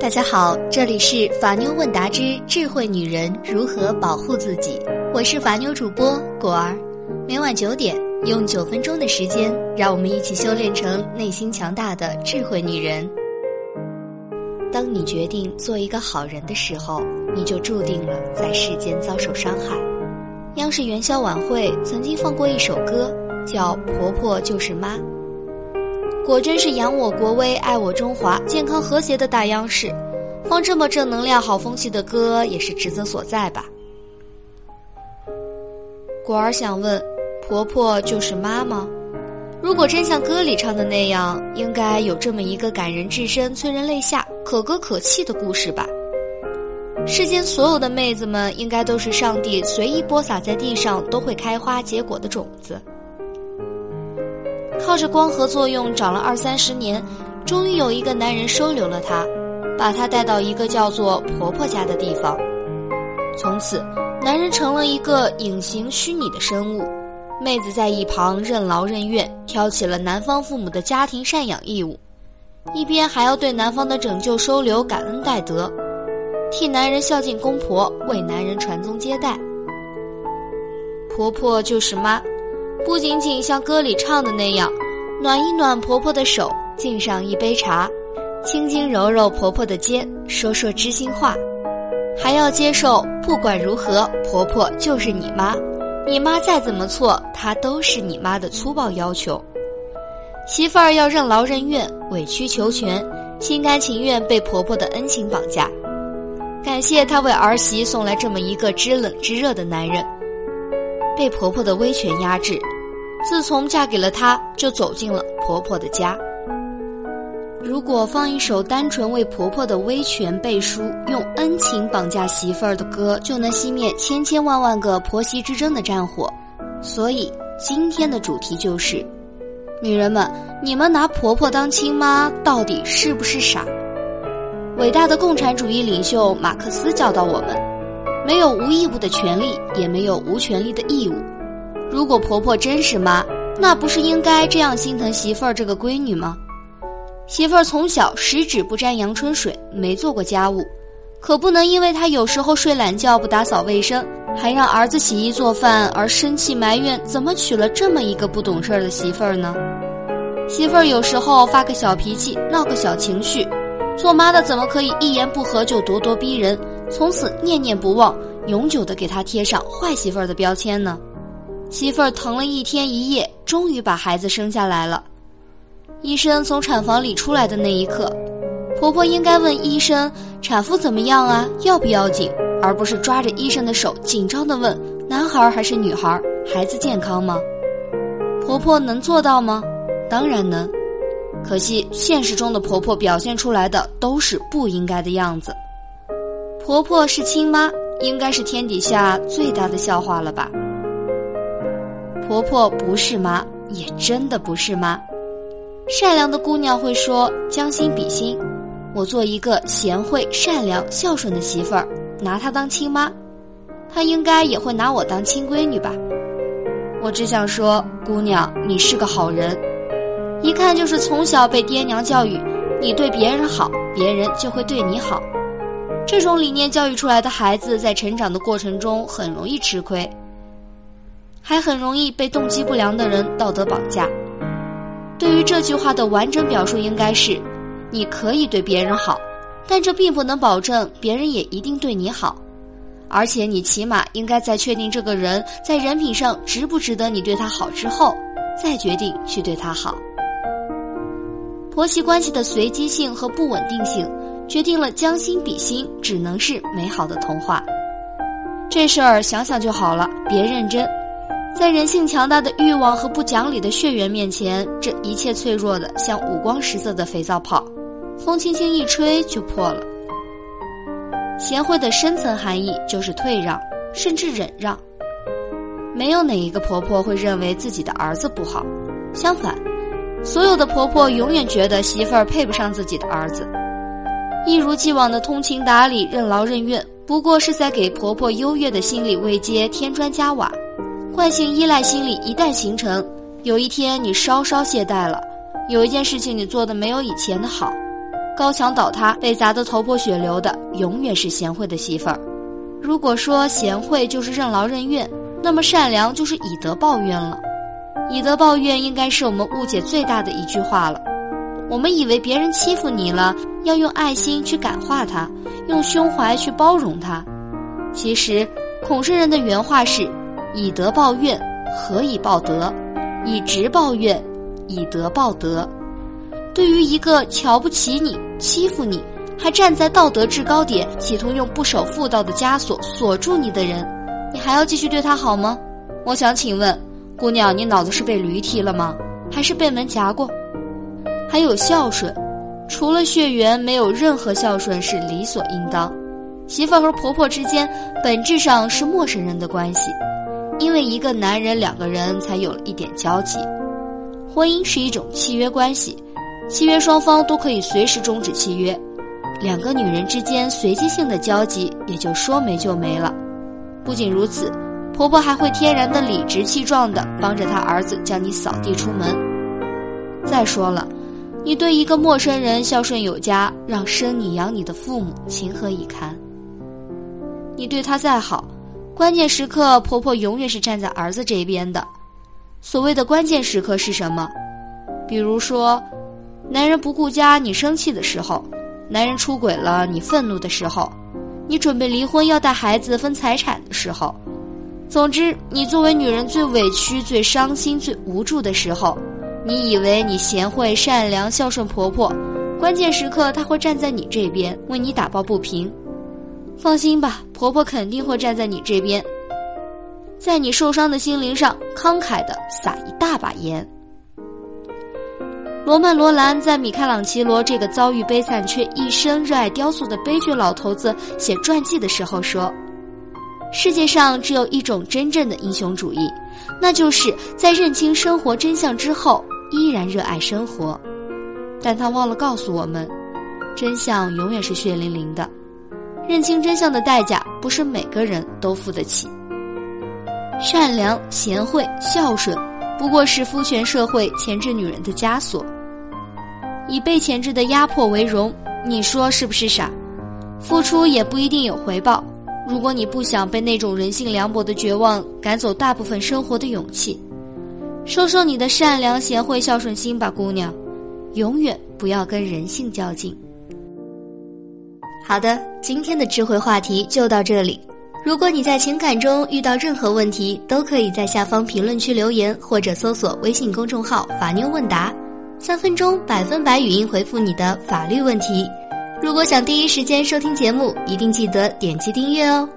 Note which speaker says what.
Speaker 1: 大家好，这里是法妞问答之智慧女人如何保护自己，我是法妞主播果儿。每晚九点，用九分钟的时间，让我们一起修炼成内心强大的智慧女人。当你决定做一个好人的时候，你就注定了在世间遭受伤害。央视元宵晚会曾经放过一首歌，叫《婆婆就是妈》。果真是扬我国威、爱我中华、健康和谐的大央视，放这么正能量、好风气的歌也是职责所在吧？果儿想问：婆婆就是妈吗？如果真像歌里唱的那样，应该有这么一个感人至深、催人泪下、可歌可泣的故事吧？世间所有的妹子们，应该都是上帝随意播撒在地上都会开花结果的种子。靠着光合作用长了二三十年，终于有一个男人收留了她，把她带到一个叫做婆婆家的地方。从此，男人成了一个隐形虚拟的生物，妹子在一旁任劳任怨，挑起了男方父母的家庭赡养义务，一边还要对男方的拯救收留感恩戴德，替男人孝敬公婆，为男人传宗接代。婆婆就是妈。不仅仅像歌里唱的那样，暖一暖婆婆的手，敬上一杯茶，轻轻揉揉婆婆的肩，说说知心话，还要接受不管如何，婆婆就是你妈，你妈再怎么错，她都是你妈的粗暴要求。媳妇儿要任劳任怨，委曲求全，心甘情愿被婆婆的恩情绑架。感谢她为儿媳送来这么一个知冷知热的男人。被婆婆的威权压制，自从嫁给了他，就走进了婆婆的家。如果放一首单纯为婆婆的威权背书、用恩情绑架媳妇儿的歌，就能熄灭千千万万个婆媳之争的战火。所以今天的主题就是：女人们，你们拿婆婆当亲妈，到底是不是傻？伟大的共产主义领袖马克思教导我们。没有无义务的权利，也没有无权利的义务。如果婆婆真是妈，那不是应该这样心疼媳妇儿这个闺女吗？媳妇儿从小十指不沾阳春水，没做过家务，可不能因为她有时候睡懒觉不打扫卫生，还让儿子洗衣做饭而生气埋怨怎么娶了这么一个不懂事儿的媳妇儿呢？媳妇儿有时候发个小脾气，闹个小情绪，做妈的怎么可以一言不合就咄咄逼人？从此念念不忘，永久的给他贴上坏媳妇儿的标签呢。媳妇儿疼了一天一夜，终于把孩子生下来了。医生从产房里出来的那一刻，婆婆应该问医生：“产妇怎么样啊？要不要紧？”而不是抓着医生的手，紧张的问：“男孩还是女孩？孩子健康吗？”婆婆能做到吗？当然能。可惜现实中的婆婆表现出来的都是不应该的样子。婆婆是亲妈，应该是天底下最大的笑话了吧？婆婆不是妈，也真的不是妈。善良的姑娘会说：“将心比心，我做一个贤惠、善良、孝顺的媳妇儿，拿她当亲妈，她应该也会拿我当亲闺女吧？”我只想说，姑娘，你是个好人，一看就是从小被爹娘教育，你对别人好，别人就会对你好。这种理念教育出来的孩子，在成长的过程中很容易吃亏，还很容易被动机不良的人道德绑架。对于这句话的完整表述，应该是：你可以对别人好，但这并不能保证别人也一定对你好。而且，你起码应该在确定这个人在人品上值不值得你对他好之后，再决定去对他好。婆媳关系的随机性和不稳定性。决定了将心比心只能是美好的童话，这事儿想想就好了，别认真。在人性强大的欲望和不讲理的血缘面前，这一切脆弱的像五光十色的肥皂泡，风轻轻一吹就破了。贤惠的深层含义就是退让，甚至忍让。没有哪一个婆婆会认为自己的儿子不好，相反，所有的婆婆永远觉得媳妇儿配不上自己的儿子。一如既往的通情达理、任劳任怨，不过是在给婆婆优越的心理慰藉添砖加瓦。惯性依赖心理一旦形成，有一天你稍稍懈怠了，有一件事情你做的没有以前的好，高墙倒塌、被砸得头破血流的，永远是贤惠的媳妇儿。如果说贤惠就是任劳任怨，那么善良就是以德报怨了。以德报怨应该是我们误解最大的一句话了。我们以为别人欺负你了，要用爱心去感化他，用胸怀去包容他。其实，孔圣人的原话是：“以德报怨，何以报德？以直报怨，以德报德。”对于一个瞧不起你、欺负你，还站在道德制高点，企图用不守妇道的枷锁锁住你的人，你还要继续对他好吗？我想请问，姑娘，你脑子是被驴踢了吗？还是被门夹过？还有孝顺，除了血缘，没有任何孝顺是理所应当。媳妇和婆婆之间本质上是陌生人的关系，因为一个男人，两个人才有了一点交集。婚姻是一种契约关系。契约双方都可以随时终止契约，两个女人之间随机性的交集也就说没就没了。不仅如此，婆婆还会天然的理直气壮的帮着她儿子将你扫地出门。再说了，你对一个陌生人孝顺有加，让生你养你的父母情何以堪？你对他再好，关键时刻婆婆永远是站在儿子这边的。所谓的关键时刻是什么？比如说。男人不顾家，你生气的时候；男人出轨了，你愤怒的时候；你准备离婚要带孩子分财产的时候。总之，你作为女人最委屈、最伤心、最无助的时候，你以为你贤惠、善良、孝顺婆婆，关键时刻她会站在你这边为你打抱不平。放心吧，婆婆肯定会站在你这边，在你受伤的心灵上慷慨的撒一大把盐。罗曼·罗兰在米开朗基罗这个遭遇悲惨却一生热爱雕塑的悲剧老头子写传记的时候说：“世界上只有一种真正的英雄主义，那就是在认清生活真相之后依然热爱生活。”但他忘了告诉我们，真相永远是血淋淋的。认清真相的代价不是每个人都付得起。善良、贤惠、孝顺。不过是父权社会钳制女人的枷锁，以被钳制的压迫为荣，你说是不是傻？付出也不一定有回报。如果你不想被那种人性凉薄的绝望赶走大部分生活的勇气，说说你的善良、贤惠、孝顺心吧，姑娘，永远不要跟人性较劲。好的，今天的智慧话题就到这里。如果你在情感中遇到任何问题，都可以在下方评论区留言，或者搜索微信公众号“法妞问答”，三分钟百分百语音回复你的法律问题。如果想第一时间收听节目，一定记得点击订阅哦。